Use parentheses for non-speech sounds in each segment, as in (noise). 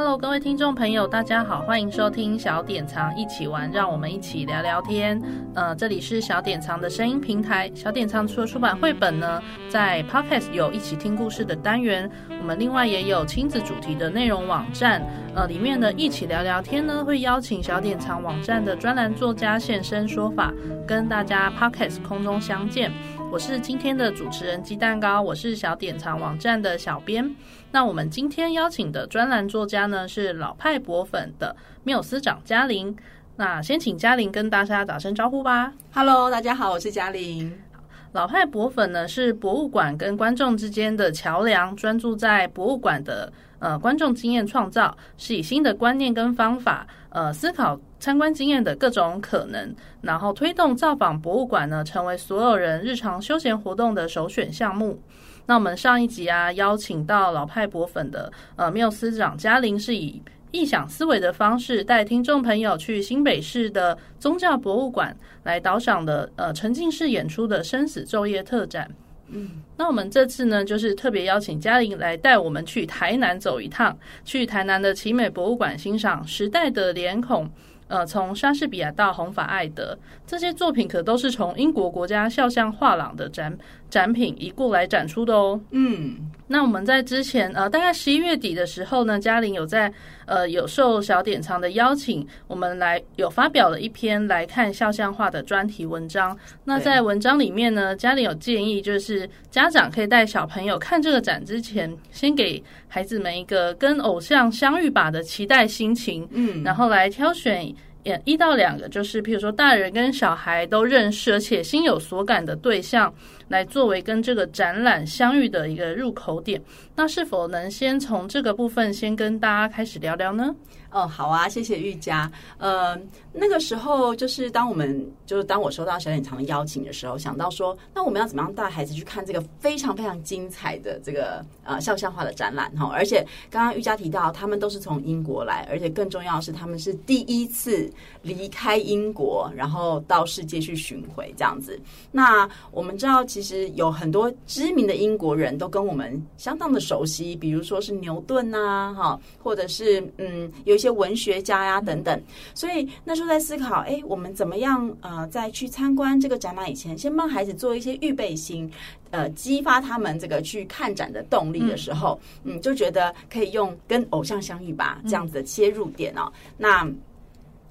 Hello，各位听众朋友，大家好，欢迎收听小典藏一起玩，让我们一起聊聊天。呃，这里是小典藏的声音平台。小典藏除了出版绘本呢，在 Podcast 有一起听故事的单元。我们另外也有亲子主题的内容网站。呃，里面的一起聊聊天呢，会邀请小典藏网站的专栏作家现身说法，跟大家 Podcast 空中相见。我是今天的主持人鸡蛋糕，我是小典藏网站的小编。那我们今天邀请的专栏作家呢，是老派博粉的缪斯长嘉玲。那先请嘉玲跟大家打声招呼吧。Hello，大家好，我是嘉玲。老派博粉呢，是博物馆跟观众之间的桥梁，专注在博物馆的呃观众经验创造，是以新的观念跟方法呃思考。参观经验的各种可能，然后推动造访博物馆呢，成为所有人日常休闲活动的首选项目。那我们上一集啊，邀请到老派博粉的呃缪斯长嘉玲，是以异想思维的方式带听众朋友去新北市的宗教博物馆来导赏的呃沉浸式演出的生死昼夜特展。嗯，那我们这次呢，就是特别邀请嘉玲来带我们去台南走一趟，去台南的奇美博物馆欣赏时代的脸孔。呃，从莎士比亚到红发爱德，这些作品可都是从英国国家肖像画廊的展展品移过来展出的哦。嗯，那我们在之前呃，大概十一月底的时候呢，嘉玲有在呃有受小典藏的邀请，我们来有发表了一篇来看肖像画的专题文章。那在文章里面呢，嘉玲有建议，就是家长可以带小朋友看这个展之前，先给孩子们一个跟偶像相遇吧的期待心情，嗯，然后来挑选。一到两个，就是譬如说大人跟小孩都认识而且心有所感的对象，来作为跟这个展览相遇的一个入口点。那是否能先从这个部分先跟大家开始聊聊呢？哦，好啊，谢谢玉佳。呃，那个时候就是当我们就是当我收到小典藏的邀请的时候，想到说，那我们要怎么样带孩子去看这个非常非常精彩的这个呃肖像画的展览哈？而且刚刚玉佳提到，他们都是从英国来，而且更重要的是，他们是第一次离开英国，然后到世界去巡回这样子。那我们知道，其实有很多知名的英国人都跟我们相当的熟悉，比如说是牛顿啊，哈，或者是嗯有。一些文学家呀等等，所以那时候在思考，哎，我们怎么样呃，在去参观这个展览以前，先帮孩子做一些预备心，呃，激发他们这个去看展的动力的时候，嗯，就觉得可以用跟偶像相遇吧这样子的切入点哦。那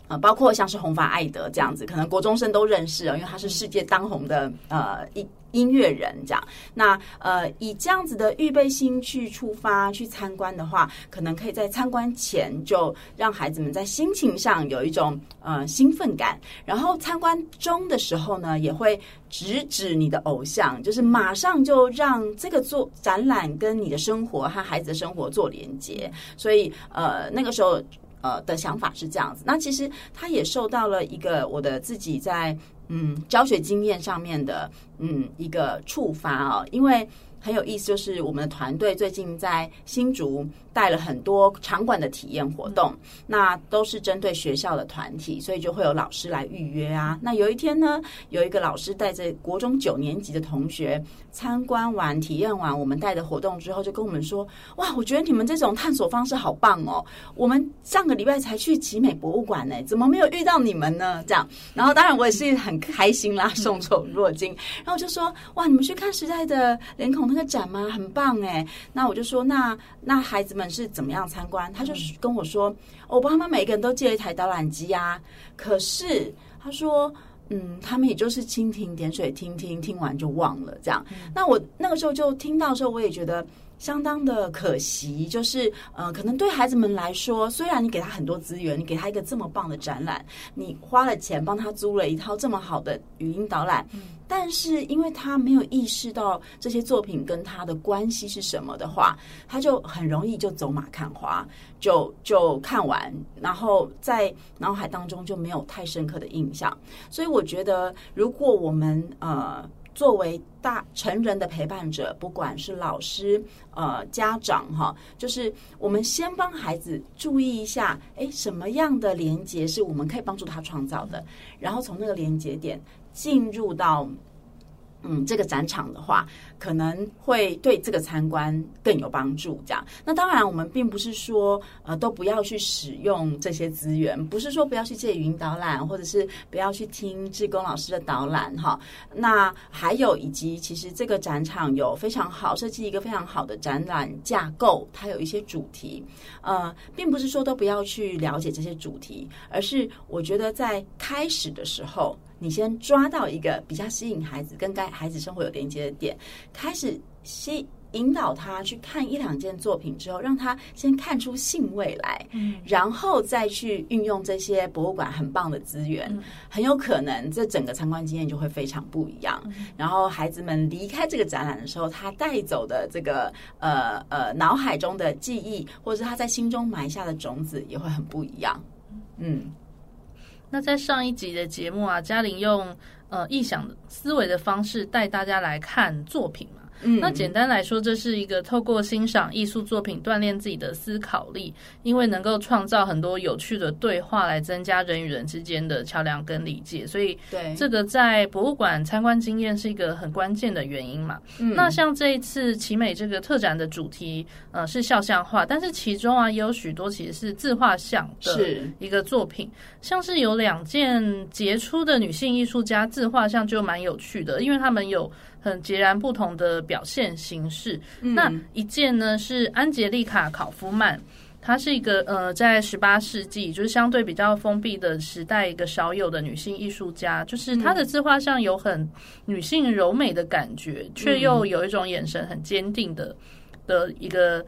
呃，包括像是红发艾德这样子，可能国中生都认识哦，因为他是世界当红的呃一。音乐人这样，那呃，以这样子的预备心去出发去参观的话，可能可以在参观前就让孩子们在心情上有一种呃兴奋感，然后参观中的时候呢，也会直指你的偶像，就是马上就让这个做展览跟你的生活和孩子的生活做连接，所以呃，那个时候呃的想法是这样子。那其实他也受到了一个我的自己在。嗯，教学经验上面的嗯一个触发啊，因为很有意思，就是我们的团队最近在新竹带了很多场馆的体验活动，那都是针对学校的团体，所以就会有老师来预约啊。那有一天呢，有一个老师带着国中九年级的同学参观完、体验完我们带的活动之后，就跟我们说：“哇，我觉得你们这种探索方式好棒哦！我们上个礼拜才去集美博物馆呢，怎么没有遇到你们呢？”这样，然后当然我也是很开心啦，受宠若惊。然后就说：“哇，你们去看时代的脸孔那。”个展吗？很棒哎！那我就说，那那孩子们是怎么样参观？他就是跟我说，我帮他们每个人都借了一台导览机啊。可是他说，嗯，他们也就是蜻蜓点水，听听听完就忘了这样。那我那个时候就听到的时候，我也觉得。相当的可惜，就是呃，可能对孩子们来说，虽然你给他很多资源，你给他一个这么棒的展览，你花了钱帮他租了一套这么好的语音导览，嗯，但是因为他没有意识到这些作品跟他的关系是什么的话，他就很容易就走马看花，就就看完，然后在脑海当中就没有太深刻的印象。所以我觉得，如果我们呃。作为大成人的陪伴者，不管是老师、呃家长哈，就是我们先帮孩子注意一下，哎，什么样的连接是我们可以帮助他创造的，然后从那个连接点进入到。嗯，这个展场的话，可能会对这个参观更有帮助。这样，那当然，我们并不是说呃都不要去使用这些资源，不是说不要去借语音导览，或者是不要去听志工老师的导览哈。那还有以及，其实这个展场有非常好设计一个非常好的展览架构，它有一些主题。呃，并不是说都不要去了解这些主题，而是我觉得在开始的时候。你先抓到一个比较吸引孩子跟该孩子生活有连接的点，开始吸引导他去看一两件作品之后，让他先看出兴味来，嗯，然后再去运用这些博物馆很棒的资源，嗯，很有可能这整个参观经验就会非常不一样。嗯，然后孩子们离开这个展览的时候，他带走的这个呃呃脑海中的记忆，或者是他在心中埋下的种子，也会很不一样。嗯。那在上一集的节目啊，嘉玲用呃臆想思维的方式带大家来看作品。嗯，那简单来说，这是一个透过欣赏艺术作品锻炼自己的思考力，因为能够创造很多有趣的对话，来增加人与人之间的桥梁跟理解。所以，对这个在博物馆参观经验是一个很关键的原因嘛。嗯，那像这一次奇美这个特展的主题，呃，是肖像画，但是其中啊也有许多其实是自画像的一个作品，是像是有两件杰出的女性艺术家自画像就蛮有趣的，因为他们有。很截然不同的表现形式。嗯、那一件呢是安杰丽卡·考夫曼，她是一个呃，在十八世纪就是相对比较封闭的时代，一个少有的女性艺术家。就是她的自画像有很女性柔美的感觉，嗯、却又有一种眼神很坚定的的一个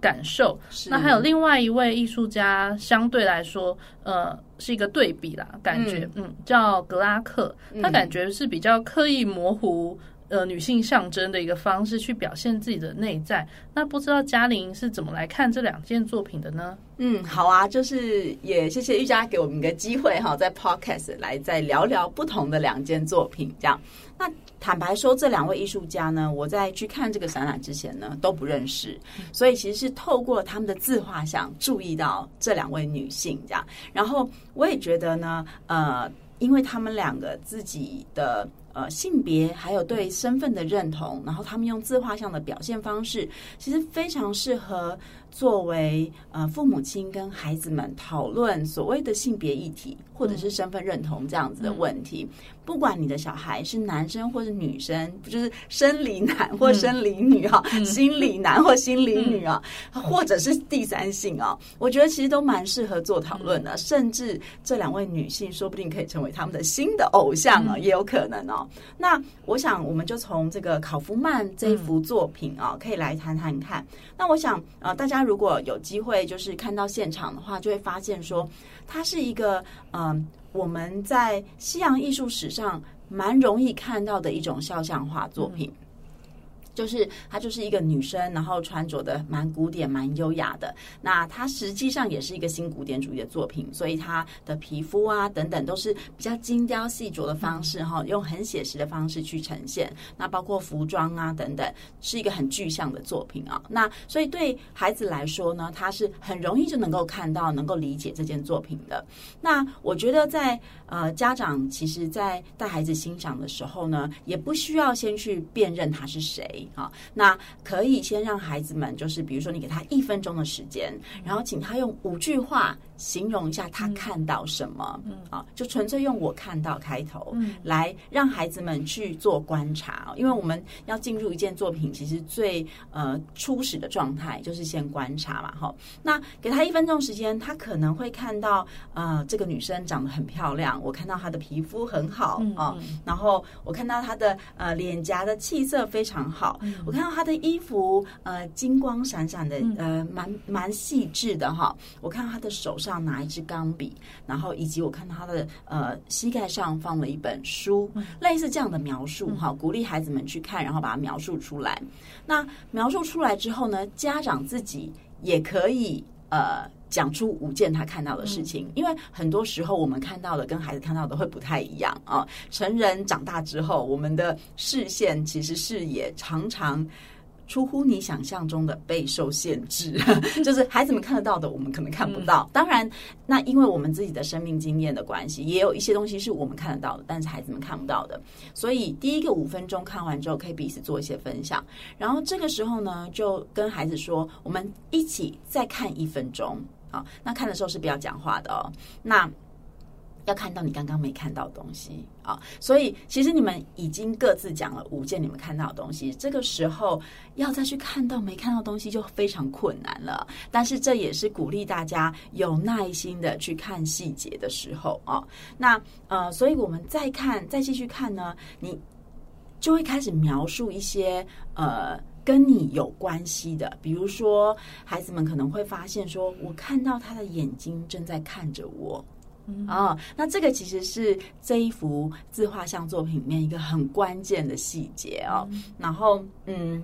感受。那还有另外一位艺术家，相对来说，呃，是一个对比啦，感觉嗯，嗯，叫格拉克，他感觉是比较刻意模糊。呃，女性象征的一个方式去表现自己的内在。那不知道嘉玲是怎么来看这两件作品的呢？嗯，好啊，就是也谢谢玉佳给我们一个机会哈，在 Podcast 来再聊聊不同的两件作品。这样，那坦白说，这两位艺术家呢，我在去看这个展览之前呢都不认识，所以其实是透过他们的自画像注意到这两位女性这样。然后我也觉得呢，呃，因为他们两个自己的。呃，性别还有对身份的认同，然后他们用自画像的表现方式，其实非常适合作为呃父母亲跟孩子们讨论所谓的性别议题或者是身份认同这样子的问题。嗯嗯不管你的小孩是男生或是女生，不就是生理男或生理女啊，嗯、心理男或心理女啊，嗯、或者是第三性啊，我觉得其实都蛮适合做讨论的。嗯、甚至这两位女性说不定可以成为他们的新的偶像啊，嗯、也有可能哦。那我想我们就从这个考夫曼这一幅作品啊，可以来谈谈看。那我想呃，大家如果有机会就是看到现场的话，就会发现说它是一个嗯。我们在西洋艺术史上蛮容易看到的一种肖像画作品。就是她就是一个女生，然后穿着的蛮古典、蛮优雅的。那她实际上也是一个新古典主义的作品，所以她的皮肤啊等等都是比较精雕细琢的方式哈，用很写实的方式去呈现。那包括服装啊等等，是一个很具象的作品啊。那所以对孩子来说呢，他是很容易就能够看到、能够理解这件作品的。那我觉得在呃家长其实，在带孩子欣赏的时候呢，也不需要先去辨认他是谁。啊，那可以先让孩子们，就是比如说你给他一分钟的时间，然后请他用五句话形容一下他看到什么，嗯，啊，就纯粹用我看到开头，嗯，来让孩子们去做观察，因为我们要进入一件作品，其实最呃初始的状态就是先观察嘛，哈，那给他一分钟时间，他可能会看到，呃，这个女生长得很漂亮，我看到她的皮肤很好啊，然后我看到她的呃脸颊的气色非常好。我看到她的衣服，呃，金光闪闪的，呃，蛮蛮细致的哈。我看到她的手上拿一支钢笔，然后以及我看他的呃膝盖上放了一本书，类似这样的描述哈，鼓励孩子们去看，然后把它描述出来。那描述出来之后呢，家长自己也可以呃讲出五件他看到的事情，因为很多时候我们看到的跟孩子看到的会不太一样啊。成人长大之后，我们的视线其实视野常常出乎你想象中的备受限制，(laughs) 就是孩子们看得到的，我们可能看不到。当然，那因为我们自己的生命经验的关系，也有一些东西是我们看得到的，但是孩子们看不到的。所以第一个五分钟看完之后，可以彼此做一些分享。然后这个时候呢，就跟孩子说，我们一起再看一分钟。好，那看的时候是不要讲话的哦。那要看到你刚刚没看到的东西啊。所以其实你们已经各自讲了五件你们看到的东西，这个时候要再去看到没看到东西就非常困难了。但是这也是鼓励大家有耐心的去看细节的时候啊。那呃，所以我们再看，再继续看呢，你就会开始描述一些呃。跟你有关系的，比如说孩子们可能会发现说，我看到他的眼睛正在看着我，嗯，哦，那这个其实是这一幅自画像作品里面一个很关键的细节哦。嗯，然后，嗯。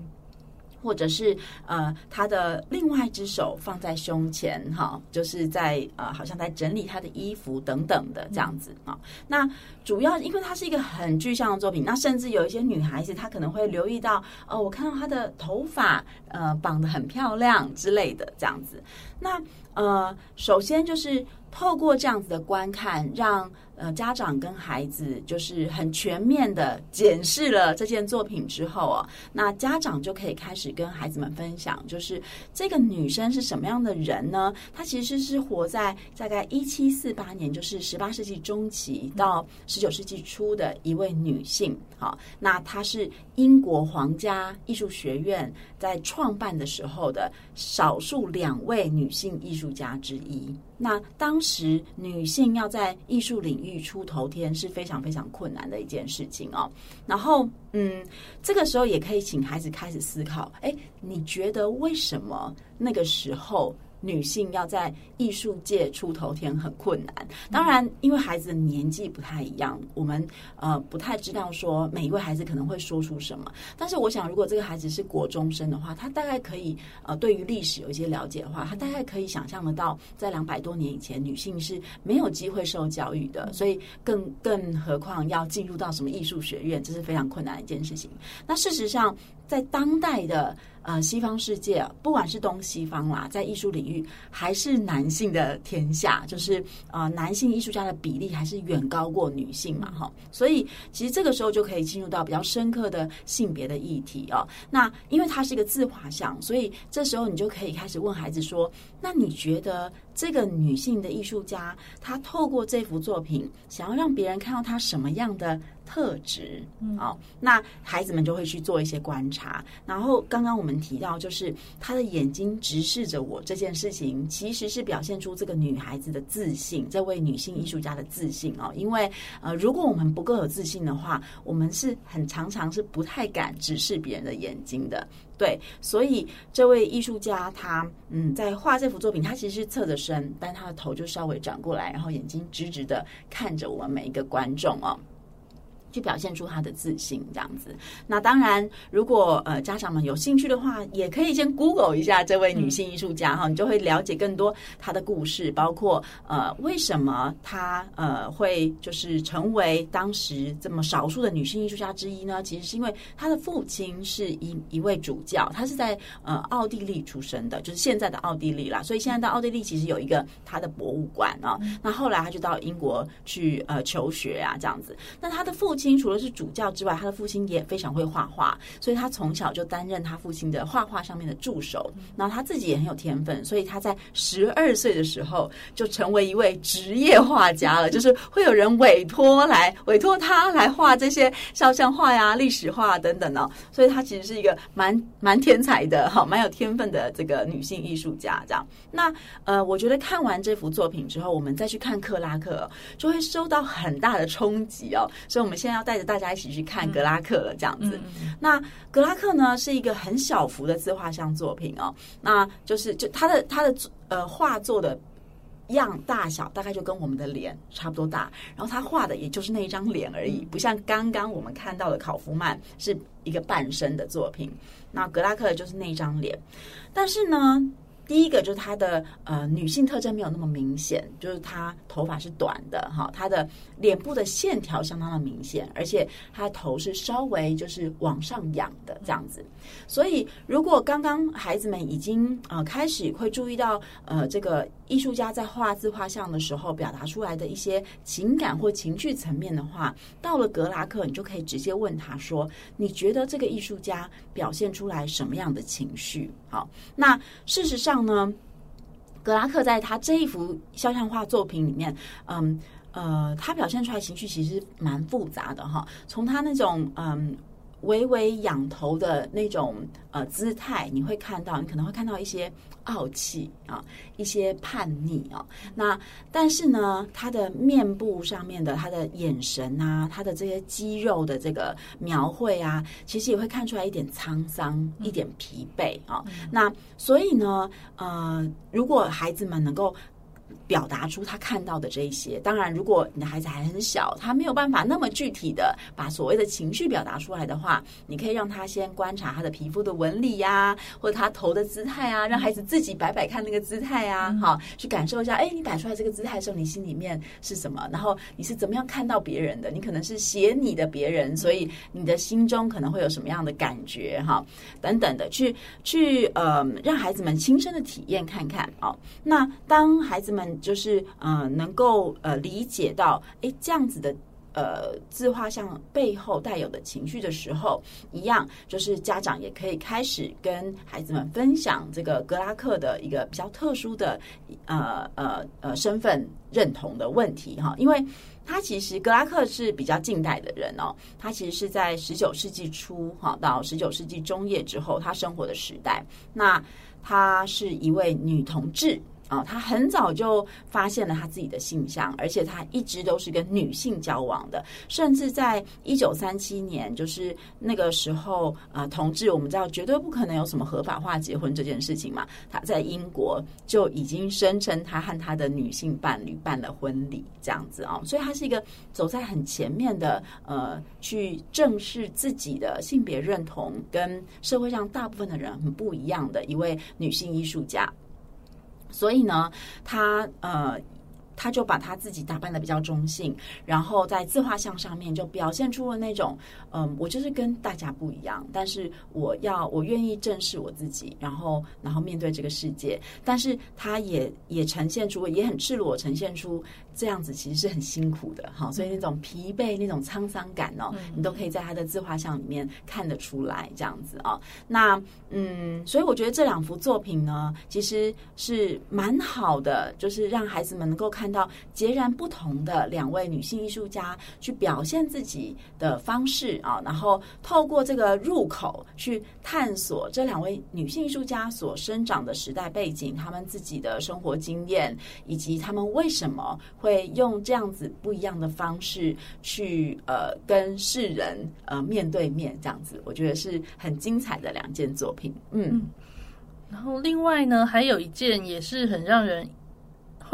或者是呃，他的另外一只手放在胸前，哈，就是在呃，好像在整理他的衣服等等的这样子啊。那主要因为它是一个很具象的作品，那甚至有一些女孩子她可能会留意到，哦，我看到她的头发呃绑得很漂亮之类的这样子。那呃，首先就是透过这样子的观看，让。呃，家长跟孩子就是很全面的检视了这件作品之后啊，那家长就可以开始跟孩子们分享，就是这个女生是什么样的人呢？她其实是活在大概一七四八年，就是十八世纪中期到十九世纪初的一位女性。好，那她是英国皇家艺术学院在创办的时候的少数两位女性艺术家之一。那当时女性要在艺术领欲出头天是非常非常困难的一件事情哦。然后，嗯，这个时候也可以请孩子开始思考：哎，你觉得为什么那个时候？女性要在艺术界出头天很困难，当然，因为孩子的年纪不太一样，我们呃不太知道说每一位孩子可能会说出什么。但是，我想如果这个孩子是国中生的话，他大概可以呃对于历史有一些了解的话，他大概可以想象得到，在两百多年以前，女性是没有机会受教育的，所以更更何况要进入到什么艺术学院，这是非常困难的一件事情。那事实上，在当代的。呃，西方世界不管是东西方啦，在艺术领域还是男性的天下，就是呃，男性艺术家的比例还是远高过女性嘛，哈。所以其实这个时候就可以进入到比较深刻的性别的议题哦。那因为它是一个自画像，所以这时候你就可以开始问孩子说：“那你觉得这个女性的艺术家，她透过这幅作品，想要让别人看到她什么样的？”特质，哦，那孩子们就会去做一些观察。然后刚刚我们提到，就是她的眼睛直视着我这件事情，其实是表现出这个女孩子的自信，这位女性艺术家的自信哦。因为呃，如果我们不够有自信的话，我们是很常常是不太敢直视别人的眼睛的。对，所以这位艺术家他嗯，在画这幅作品，他其实是侧着身，但他的头就稍微转过来，然后眼睛直直的看着我们每一个观众哦。去表现出他的自信，这样子。那当然，如果呃家长们有兴趣的话，也可以先 Google 一下这位女性艺术家哈，你就会了解更多她的故事，包括呃为什么她呃会就是成为当时这么少数的女性艺术家之一呢？其实是因为她的父亲是一一位主教，他是在呃奥地利出生的，就是现在的奥地利啦。所以现在的奥地利其实有一个他的博物馆啊。那后来他就到英国去呃求学啊，这样子。那他的父亲。除了是主教之外，他的父亲也非常会画画，所以他从小就担任他父亲的画画上面的助手。然后他自己也很有天分，所以他在十二岁的时候就成为一位职业画家了，就是会有人委托来委托他来画这些肖像画呀、历史画等等哦。所以他其实是一个蛮蛮天才的哈，蛮有天分的这个女性艺术家。这样，那呃，我觉得看完这幅作品之后，我们再去看克拉克，就会受到很大的冲击哦。所以我们现在。要带着大家一起去看格拉克了，这样子。那格拉克呢，是一个很小幅的自画像作品哦。那就是就他的他的呃画作的样大小，大概就跟我们的脸差不多大。然后他画的也就是那一张脸而已，不像刚刚我们看到的考夫曼是一个半身的作品。那格拉克就是那一张脸。但是呢，第一个就是她的呃女性特征没有那么明显，就是她头发是短的哈，她的脸部的线条相当的明显，而且她头是稍微就是往上仰的这样子。所以如果刚刚孩子们已经呃开始会注意到呃这个艺术家在画自画像的时候表达出来的一些情感或情绪层面的话，到了格拉克，你就可以直接问他说：“你觉得这个艺术家表现出来什么样的情绪？”好，那事实上呢，格拉克在他这一幅肖像画作品里面，嗯呃，他表现出来情绪其实蛮复杂的哈。从他那种嗯。微微仰头的那种呃姿态，你会看到，你可能会看到一些傲气啊，一些叛逆啊。那但是呢，他的面部上面的他的眼神啊，他的这些肌肉的这个描绘啊，其实也会看出来一点沧桑，一点疲惫啊。那所以呢，呃，如果孩子们能够。表达出他看到的这一些。当然，如果你的孩子还很小，他没有办法那么具体的把所谓的情绪表达出来的话，你可以让他先观察他的皮肤的纹理呀，或者他头的姿态啊，让孩子自己摆摆看那个姿态啊，好，去感受一下。哎，你摆出来这个姿态的时候，你心里面是什么？然后你是怎么样看到别人的？你可能是写你的别人，所以你的心中可能会有什么样的感觉？哈，等等的，去去呃，让孩子们亲身的体验看看哦。那当孩子们就是呃，能够呃理解到，哎，这样子的呃自画像背后带有的情绪的时候，一样就是家长也可以开始跟孩子们分享这个格拉克的一个比较特殊的呃呃呃身份认同的问题哈，因为他其实格拉克是比较近代的人哦，他其实是在十九世纪初哈到十九世纪中叶之后他生活的时代，那他是一位女同志。啊，他很早就发现了他自己的性向，而且他一直都是跟女性交往的，甚至在一九三七年，就是那个时候，啊，同志我们知道绝对不可能有什么合法化结婚这件事情嘛，他在英国就已经声称他和他的女性伴侣办了婚礼，这样子啊，所以他是一个走在很前面的，呃，去正视自己的性别认同，跟社会上大部分的人很不一样的一位女性艺术家。所以呢，他呃。他就把他自己打扮的比较中性，然后在自画像上面就表现出了那种，嗯，我就是跟大家不一样，但是我要我愿意正视我自己，然后然后面对这个世界。但是他也也呈现出，也很赤裸呈现出这样子其实是很辛苦的，哈，所以那种疲惫、那种沧桑感哦，你都可以在他的自画像里面看得出来，这样子啊。那嗯，所以我觉得这两幅作品呢，其实是蛮好的，就是让孩子们能够看。到截然不同的两位女性艺术家去表现自己的方式啊，然后透过这个入口去探索这两位女性艺术家所生长的时代背景，他们自己的生活经验，以及他们为什么会用这样子不一样的方式去呃跟世人呃面对面这样子，我觉得是很精彩的两件作品。嗯，然后另外呢，还有一件也是很让人。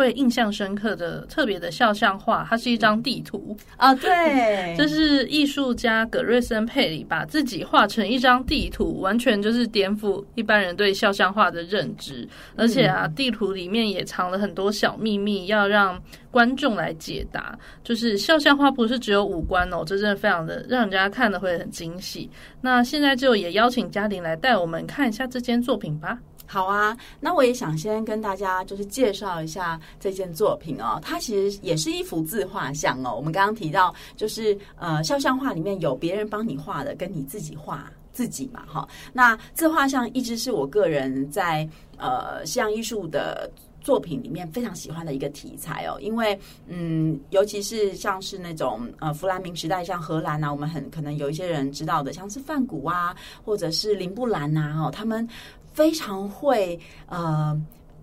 会印象深刻的特别的肖像画，它是一张地图啊，对，(laughs) 这是艺术家葛瑞森佩里把自己画成一张地图，完全就是颠覆一般人对肖像画的认知。而且啊，地图里面也藏了很多小秘密，要让观众来解答。就是肖像画不是只有五官哦，这真的非常的让人家看的会很惊喜。那现在就也邀请嘉玲来带我们看一下这件作品吧。好啊，那我也想先跟大家就是介绍一下这件作品哦。它其实也是一幅自画像哦。我们刚刚提到，就是呃，肖像画里面有别人帮你画的，跟你自己画自己嘛，哈。那自画像一直是我个人在呃西洋艺术的作品里面非常喜欢的一个题材哦。因为嗯，尤其是像是那种呃弗兰明时代，像荷兰啊，我们很可能有一些人知道的，像是梵谷啊，或者是林布兰呐，哦，他们。非常会呃，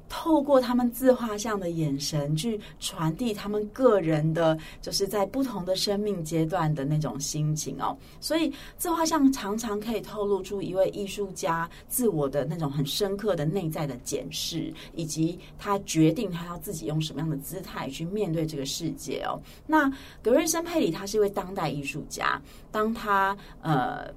透过他们自画像的眼神去传递他们个人的，就是在不同的生命阶段的那种心情哦。所以自画像常常可以透露出一位艺术家自我的那种很深刻的内在的检视，以及他决定他要自己用什么样的姿态去面对这个世界哦。那格瑞森佩里他是一位当代艺术家，当他呃。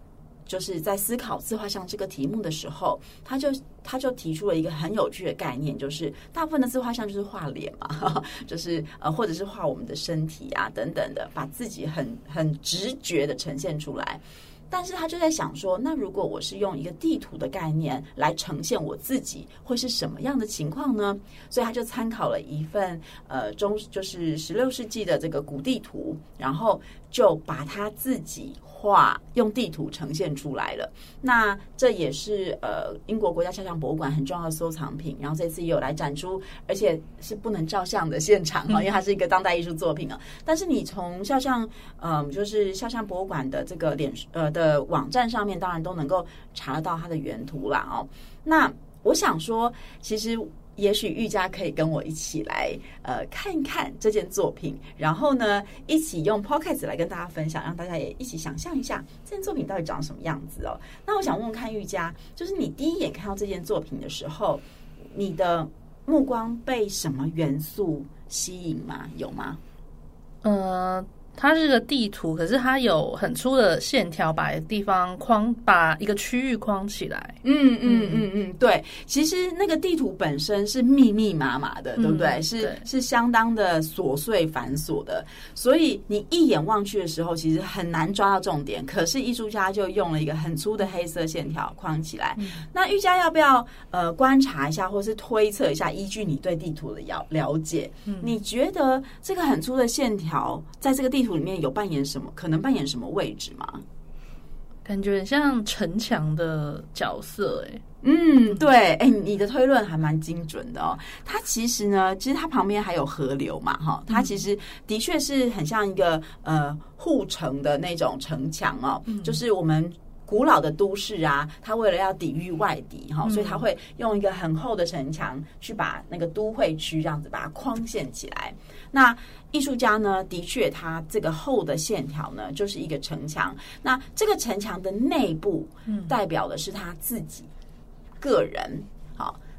就是在思考自画像这个题目的时候，他就他就提出了一个很有趣的概念，就是大部分的自画像就是画脸嘛，(laughs) 就是呃，或者是画我们的身体啊等等的，把自己很很直觉的呈现出来。但是他就在想说，那如果我是用一个地图的概念来呈现我自己，会是什么样的情况呢？所以他就参考了一份呃中就是十六世纪的这个古地图，然后就把他自己。画用地图呈现出来了，那这也是呃英国国家肖像博物馆很重要的收藏品。然后这次也有来展出，而且是不能照相的现场啊，因为它是一个当代艺术作品啊。但是你从肖像嗯，就是肖像博物馆的这个脸呃的网站上面，当然都能够查得到它的原图啦哦。那我想说，其实。也许玉佳可以跟我一起来，呃，看一看这件作品，然后呢，一起用 Podcast 来跟大家分享，让大家也一起想象一下这件作品到底长什么样子哦。那我想问问看玉佳，就是你第一眼看到这件作品的时候，你的目光被什么元素吸引吗？有吗？呃。它是个地图，可是它有很粗的线条，把地方框，把一个区域框起来。嗯嗯嗯嗯，对。其实那个地图本身是密密麻麻的，对不对？嗯、是对是相当的琐碎繁琐的，所以你一眼望去的时候，其实很难抓到重点。可是艺术家就用了一个很粗的黑色线条框起来。嗯、那玉佳要不要呃观察一下，或是推测一下，依据你对地图的了了解，嗯、你觉得这个很粗的线条在这个地图里面有扮演什么？可能扮演什么位置吗？感觉很像城墙的角色，欸，哎，嗯，对，哎，你的推论还蛮精准的哦。它其实呢，其实它旁边还有河流嘛，哈，它其实的确是很像一个呃护城的那种城墙哦，嗯，就是我们。古老的都市啊，它为了要抵御外敌哈，所以它会用一个很厚的城墙去把那个都会区这样子把它框限起来。那艺术家呢，的确，他这个厚的线条呢，就是一个城墙。那这个城墙的内部，代表的是他自己个人，好。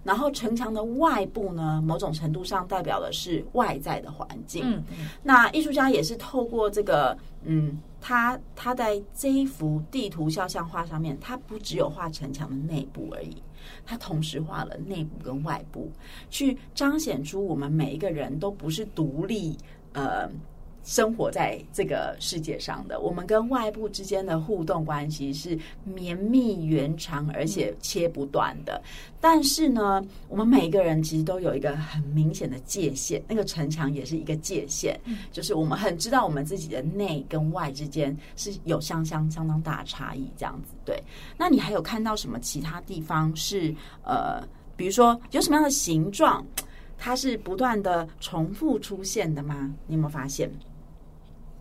然后城墙的外部呢，某种程度上代表的是外在的环境。嗯，那艺术家也是透过这个，嗯，他他在这一幅地图肖像画上面，他不只有画城墙的内部而已，他同时画了内部跟外部，去彰显出我们每一个人都不是独立，呃。生活在这个世界上的我们跟外部之间的互动关系是绵密圆长而且切不断的，但是呢，我们每一个人其实都有一个很明显的界限，那个城墙也是一个界限，就是我们很知道我们自己的内跟外之间是有相相相当大的差异，这样子。对，那你还有看到什么其他地方是呃，比如说有什么样的形状，它是不断的重复出现的吗？你有没有发现？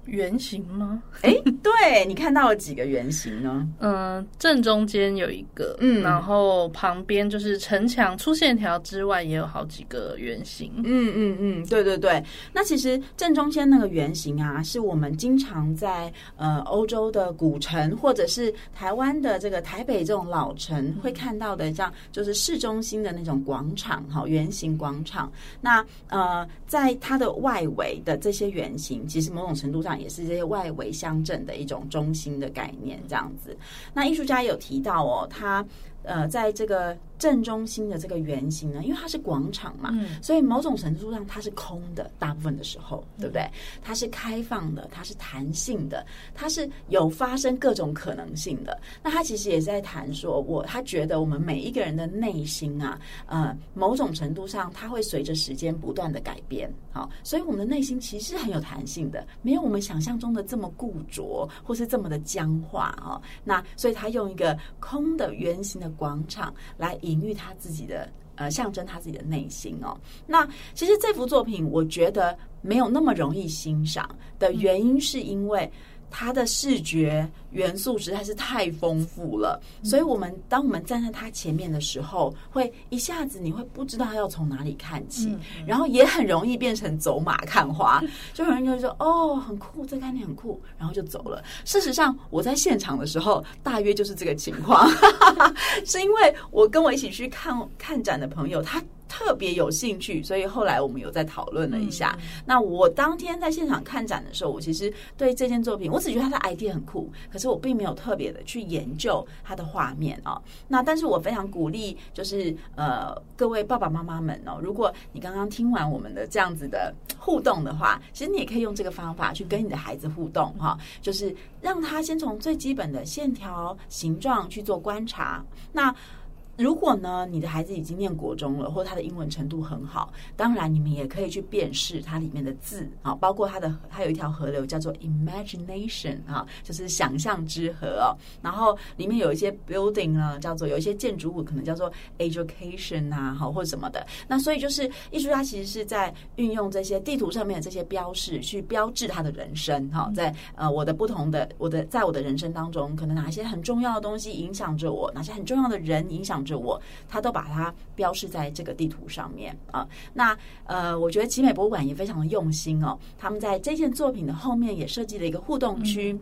圆形吗？哎，对，你看到了几个圆形呢？(laughs) 嗯，正中间有一个，嗯，然后旁边就是城墙粗线条之外也有好几个圆形。嗯嗯嗯，对对对。那其实正中间那个圆形啊，是我们经常在呃欧洲的古城或者是台湾的这个台北这种老城会看到的，这样就是市中心的那种广场，哈，圆形广场。那呃，在它的外围的这些圆形，其实某种程度上。也是这些外围乡镇的一种中心的概念，这样子。那艺术家有提到哦，他呃，在这个。正中心的这个圆形呢，因为它是广场嘛，嗯、所以某种程度上它是空的，大部分的时候，对不对？它是开放的，它是弹性的，它是有发生各种可能性的。那他其实也在谈说，我他觉得我们每一个人的内心啊，呃，某种程度上它会随着时间不断的改变，好，所以我们的内心其实是很有弹性的，没有我们想象中的这么固着，或是这么的僵化啊。那所以他用一个空的圆形的广场来。隐喻他自己的，呃，象征他自己的内心哦。那其实这幅作品，我觉得没有那么容易欣赏的原因，是因为。它的视觉元素实在是太丰富了，所以我们当我们站在它前面的时候，会一下子你会不知道要从哪里看起，然后也很容易变成走马看花，(laughs) 就有人就会说哦，很酷，这概念很酷，然后就走了。事实上，我在现场的时候，大约就是这个情况，(laughs) 是因为我跟我一起去看看展的朋友，他。特别有兴趣，所以后来我们有在讨论了一下。嗯、那我当天在现场看展的时候，我其实对这件作品，我只觉得它的 idea 很酷，可是我并没有特别的去研究它的画面哦。那但是我非常鼓励，就是呃各位爸爸妈妈们哦，如果你刚刚听完我们的这样子的互动的话，其实你也可以用这个方法去跟你的孩子互动哈，就是让他先从最基本的线条、形状去做观察。那如果呢，你的孩子已经念国中了，或者他的英文程度很好，当然你们也可以去辨识它里面的字啊，包括它的它有一条河流叫做 imagination 啊，就是想象之河哦。然后里面有一些 building 呢，叫做有一些建筑物可能叫做 education 啊，好或者什么的。那所以就是艺术家其实是在运用这些地图上面的这些标示去标志他的人生哈，在呃我的不同的我的在我的人生当中，可能哪些很重要的东西影响着我，哪些很重要的人影响着。我，他都把它标示在这个地图上面啊。那呃，我觉得集美博物馆也非常的用心哦。他们在这件作品的后面也设计了一个互动区。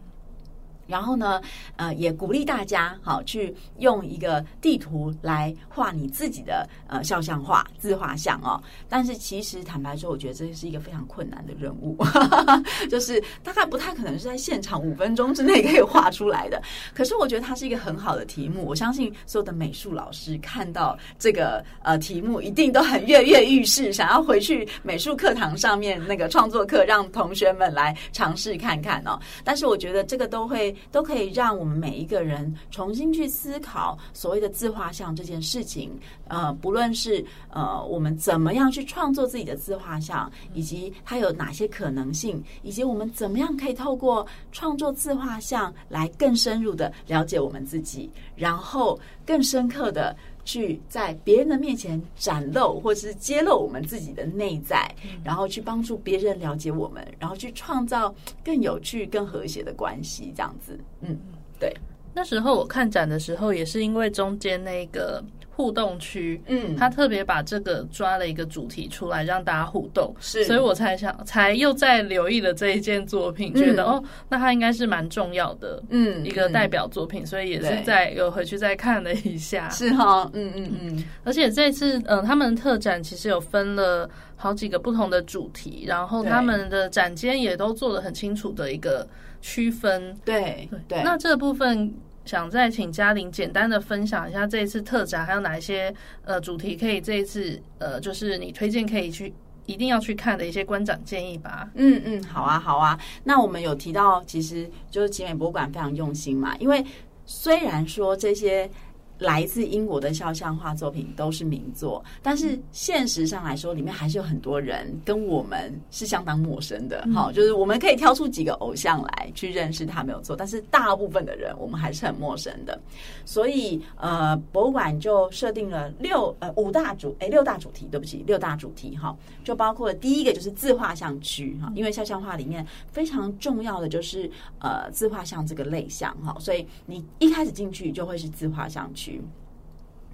然后呢，呃，也鼓励大家好去用一个地图来画你自己的呃肖像画、自画像哦。但是其实坦白说，我觉得这是一个非常困难的任务，(laughs) 就是大概不太可能是在现场五分钟之内可以画出来的。可是我觉得它是一个很好的题目，我相信所有的美术老师看到这个呃题目，一定都很跃跃欲试，想要回去美术课堂上面那个创作课，让同学们来尝试看看哦。但是我觉得这个都会。都可以让我们每一个人重新去思考所谓的自画像这件事情。呃，不论是呃我们怎么样去创作自己的自画像，以及它有哪些可能性，以及我们怎么样可以透过创作自画像来更深入的了解我们自己，然后更深刻的。去在别人的面前展露，或者是揭露我们自己的内在，然后去帮助别人了解我们，然后去创造更有趣、更和谐的关系，这样子。嗯，对。那时候我看展的时候，也是因为中间那个。互动区，嗯，他特别把这个抓了一个主题出来，让大家互动，是，所以我才想，才又在留意了这一件作品，嗯、觉得哦，那他应该是蛮重要的，嗯，一个代表作品，嗯、所以也是在有回去再看了一下，是哈，嗯嗯嗯，而且这次，嗯、呃，他们的特展其实有分了好几个不同的主题，然后他们的展间也都做了很清楚的一个区分，对对，对，那这部分。想再请嘉玲简单的分享一下这一次特展还有哪一些呃主题可以这一次呃就是你推荐可以去一定要去看的一些观展建议吧。嗯嗯，好啊好啊。那我们有提到，其实就是集美博物馆非常用心嘛，因为虽然说这些。来自英国的肖像画作品都是名作，但是现实上来说，里面还是有很多人跟我们是相当陌生的。好，就是我们可以挑出几个偶像来去认识他没有错，但是大部分的人我们还是很陌生的。所以呃，博物馆就设定了六呃五大主诶六大主题，对不起，六大主题哈，就包括了第一个就是自画像区哈，因为肖像画里面非常重要的就是呃自画像这个类项哈，所以你一开始进去就会是自画像区。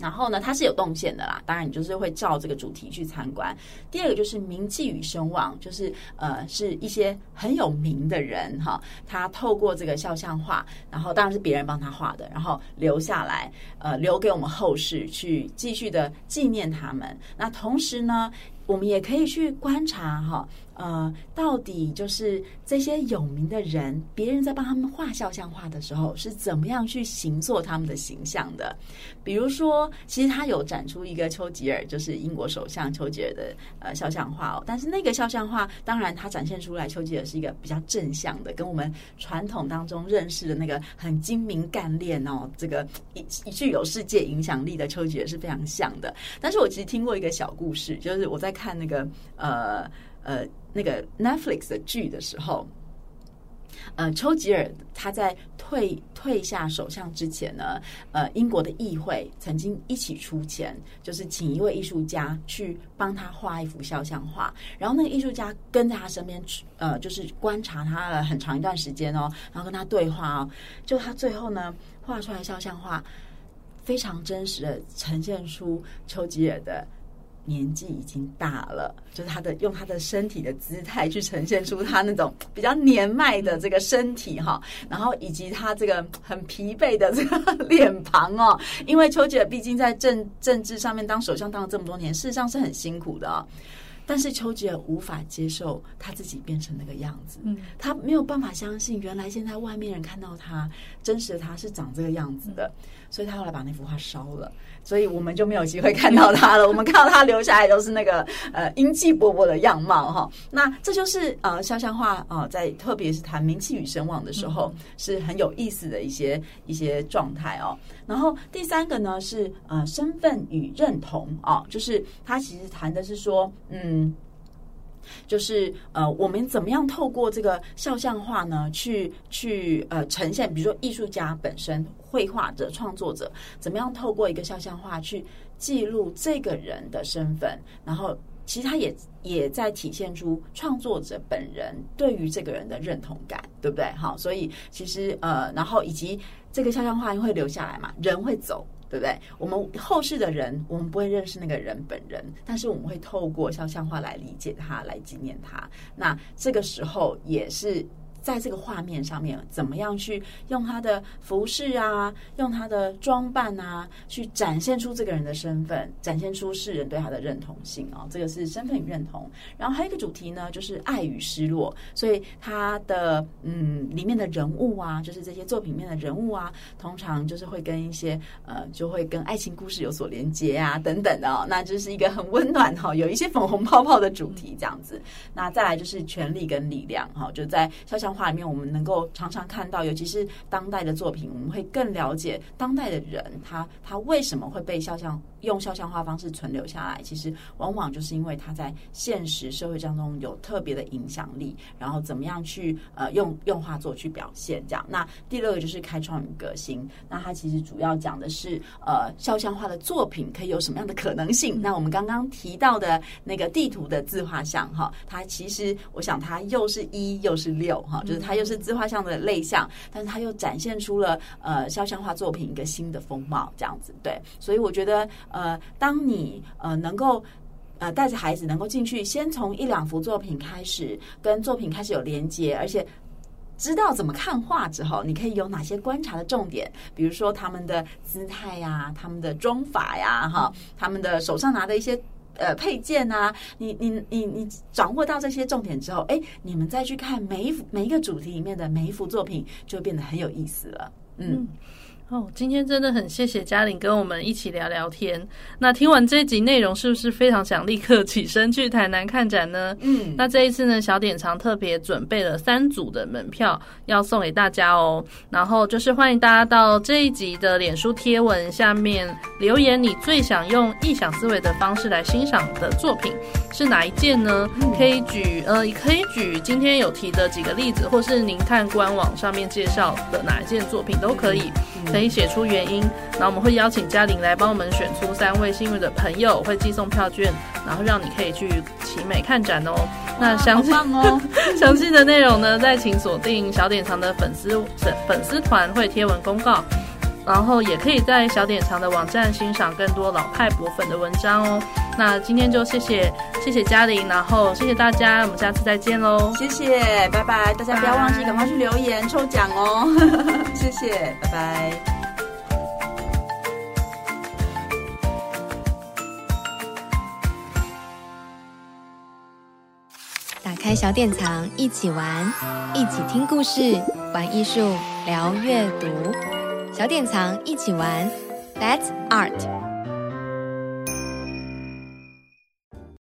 然后呢，它是有动线的啦。当然，你就是会照这个主题去参观。第二个就是名气与声望，就是呃，是一些很有名的人哈，他透过这个肖像画，然后当然是别人帮他画的，然后留下来，呃，留给我们后世去继续的纪念他们。那同时呢，我们也可以去观察哈。呃，到底就是这些有名的人，别人在帮他们画肖像画的时候，是怎么样去形塑他们的形象的？比如说，其实他有展出一个丘吉尔，就是英国首相丘吉尔的呃肖像画哦。但是那个肖像画，当然他展现出来，丘吉尔是一个比较正向的，跟我们传统当中认识的那个很精明干练哦，这个一具有世界影响力的丘吉尔是非常像的。但是我其实听过一个小故事，就是我在看那个呃。呃，那个 Netflix 的剧的时候，呃，丘吉尔他在退退下首相之前呢，呃，英国的议会曾经一起出钱，就是请一位艺术家去帮他画一幅肖像画，然后那个艺术家跟在他身边，呃，就是观察他了很长一段时间哦，然后跟他对话哦，就他最后呢画出来肖像画，非常真实的呈现出丘吉尔的。年纪已经大了，就是他的用他的身体的姿态去呈现出他那种 (tsk) 比较年迈的这个身体哈，然后以及他这个很疲惫的这个脸庞哦，因为丘吉尔毕竟在政政治上面当首相当了这么多年，事实上是很辛苦的哦。但是丘吉尔无法接受他自己变成那个样子，嗯，他没有办法相信原来现在外面人看到他真实的他是长这个样子的，所以他后来把那幅画烧了，所以我们就没有机会看到他了。我们看到他留下来都是那个呃英气勃勃的样貌哈。那这就是呃肖像画啊，在特别是谈名气与声望的时候是很有意思的一些一些状态哦。然后第三个呢是呃身份与认同啊，就是他其实谈的是说嗯。就是呃，我们怎么样透过这个肖像画呢，去去呃呈现，比如说艺术家本身、绘画者、创作者，怎么样透过一个肖像画去记录这个人的身份，然后其实他也也在体现出创作者本人对于这个人的认同感，对不对？好，所以其实呃，然后以及这个肖像画会留下来嘛，人会走。对不对？我们后世的人，我们不会认识那个人本人，但是我们会透过肖像画来理解他，来纪念他。那这个时候也是。在这个画面上面，怎么样去用他的服饰啊，用他的装扮啊，去展现出这个人的身份，展现出世人对他的认同性啊、哦。这个是身份与认同。然后还有一个主题呢，就是爱与失落。所以他的嗯里面的人物啊，就是这些作品里面的人物啊，通常就是会跟一些呃，就会跟爱情故事有所连接啊，等等的哦。那就是一个很温暖哈、哦，有一些粉红泡泡的主题这样子。那再来就是权力跟力量哈、哦，就在肖像画里面，我们能够常常看到，尤其是当代的作品，我们会更了解当代的人，他他为什么会被肖像用肖像画方式存留下来？其实往往就是因为他在现实社会当中有特别的影响力，然后怎么样去呃用用画作去表现这样。那第六个就是开创与革新，那它其实主要讲的是呃肖像画的作品可以有什么样的可能性？那我们刚刚提到的那个地图的自画像哈，它其实我想它又是一又是六哈，就是它又。是自画像的类像，但是它又展现出了呃肖像画作品一个新的风貌，这样子对，所以我觉得呃，当你呃能够呃带着孩子能够进去，先从一两幅作品开始，跟作品开始有连接，而且知道怎么看画之后，你可以有哪些观察的重点，比如说他们的姿态呀、他们的妆法呀、哈，他们的手上拿的一些。呃，配件啊，你你你你掌握到这些重点之后，哎，你们再去看每一幅每一个主题里面的每一幅作品，就变得很有意思了，嗯哦，今天真的很谢谢嘉玲跟我们一起聊聊天。那听完这一集内容，是不是非常想立刻起身去台南看展呢？嗯，那这一次呢，小典藏特别准备了三组的门票要送给大家哦。然后就是欢迎大家到这一集的脸书贴文下面留言，你最想用异想思维的方式来欣赏的作品是哪一件呢？可以举呃，可以举今天有提的几个例子，或是您看官网上面介绍的哪一件作品都可以。可以写出原因，然后我们会邀请嘉玲来帮我们选出三位幸运的朋友，会寄送票券，然后让你可以去奇美看展哦。那详细哦，详细的内容呢，再请锁定小典藏的粉丝粉丝团会贴文公告，然后也可以在小典藏的网站欣赏更多老派博粉的文章哦。那今天就谢谢谢谢嘉玲，然后谢谢大家，我们下次再见喽！谢谢，拜拜！大家不要忘记赶快去留言抽奖哦！(laughs) 谢谢，拜拜！打开小典藏，一起玩，一起听故事，玩艺术，聊阅读。小典藏，一起玩，That's Art。